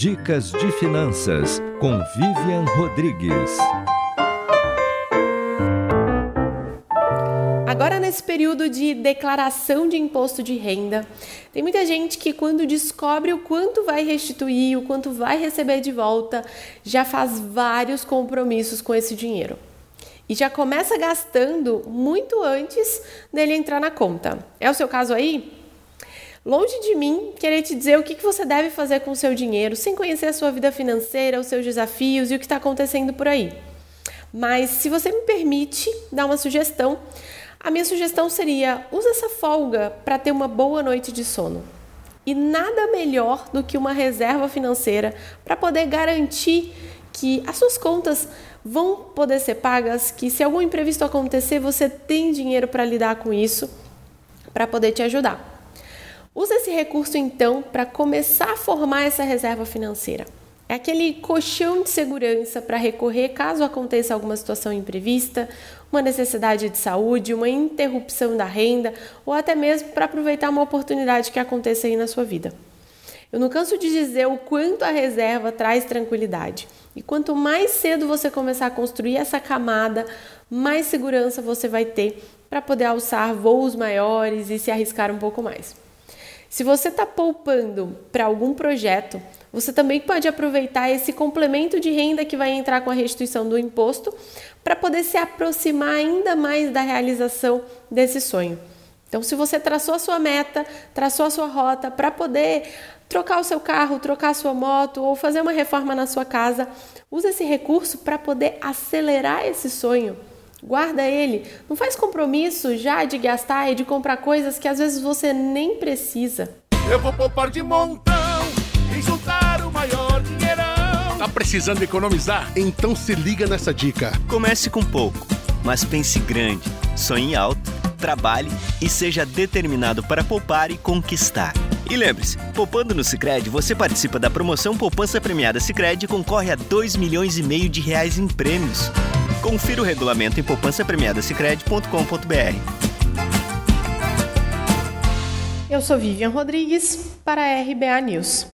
Dicas de Finanças com Vivian Rodrigues. Agora, nesse período de declaração de imposto de renda, tem muita gente que, quando descobre o quanto vai restituir, o quanto vai receber de volta, já faz vários compromissos com esse dinheiro e já começa gastando muito antes dele entrar na conta. É o seu caso aí? Longe de mim querer te dizer o que você deve fazer com o seu dinheiro sem conhecer a sua vida financeira, os seus desafios e o que está acontecendo por aí. Mas se você me permite dar uma sugestão, a minha sugestão seria: use essa folga para ter uma boa noite de sono. E nada melhor do que uma reserva financeira para poder garantir que as suas contas vão poder ser pagas, que se algum imprevisto acontecer, você tem dinheiro para lidar com isso, para poder te ajudar. Use esse recurso então para começar a formar essa reserva financeira. É aquele colchão de segurança para recorrer caso aconteça alguma situação imprevista, uma necessidade de saúde, uma interrupção da renda ou até mesmo para aproveitar uma oportunidade que aconteça aí na sua vida. Eu não canso de dizer o quanto a reserva traz tranquilidade. E quanto mais cedo você começar a construir essa camada, mais segurança você vai ter para poder alçar voos maiores e se arriscar um pouco mais. Se você está poupando para algum projeto, você também pode aproveitar esse complemento de renda que vai entrar com a restituição do imposto para poder se aproximar ainda mais da realização desse sonho. Então, se você traçou a sua meta, traçou a sua rota para poder trocar o seu carro, trocar a sua moto ou fazer uma reforma na sua casa, use esse recurso para poder acelerar esse sonho. Guarda ele, não faz compromisso já de gastar e de comprar coisas que às vezes você nem precisa. Eu vou poupar de montão e juntar o maior dinheirão. Tá precisando economizar? Então se liga nessa dica. Comece com pouco, mas pense grande, sonhe alto trabalhe e seja determinado para poupar e conquistar. E lembre-se, poupando no Sicredi, você participa da promoção Poupança Premiada Sicredi e concorre a 2 milhões e meio de reais em prêmios. Confira o regulamento em poupancapremiadasicredi.com.br. Eu sou Vivian Rodrigues para a RBA News.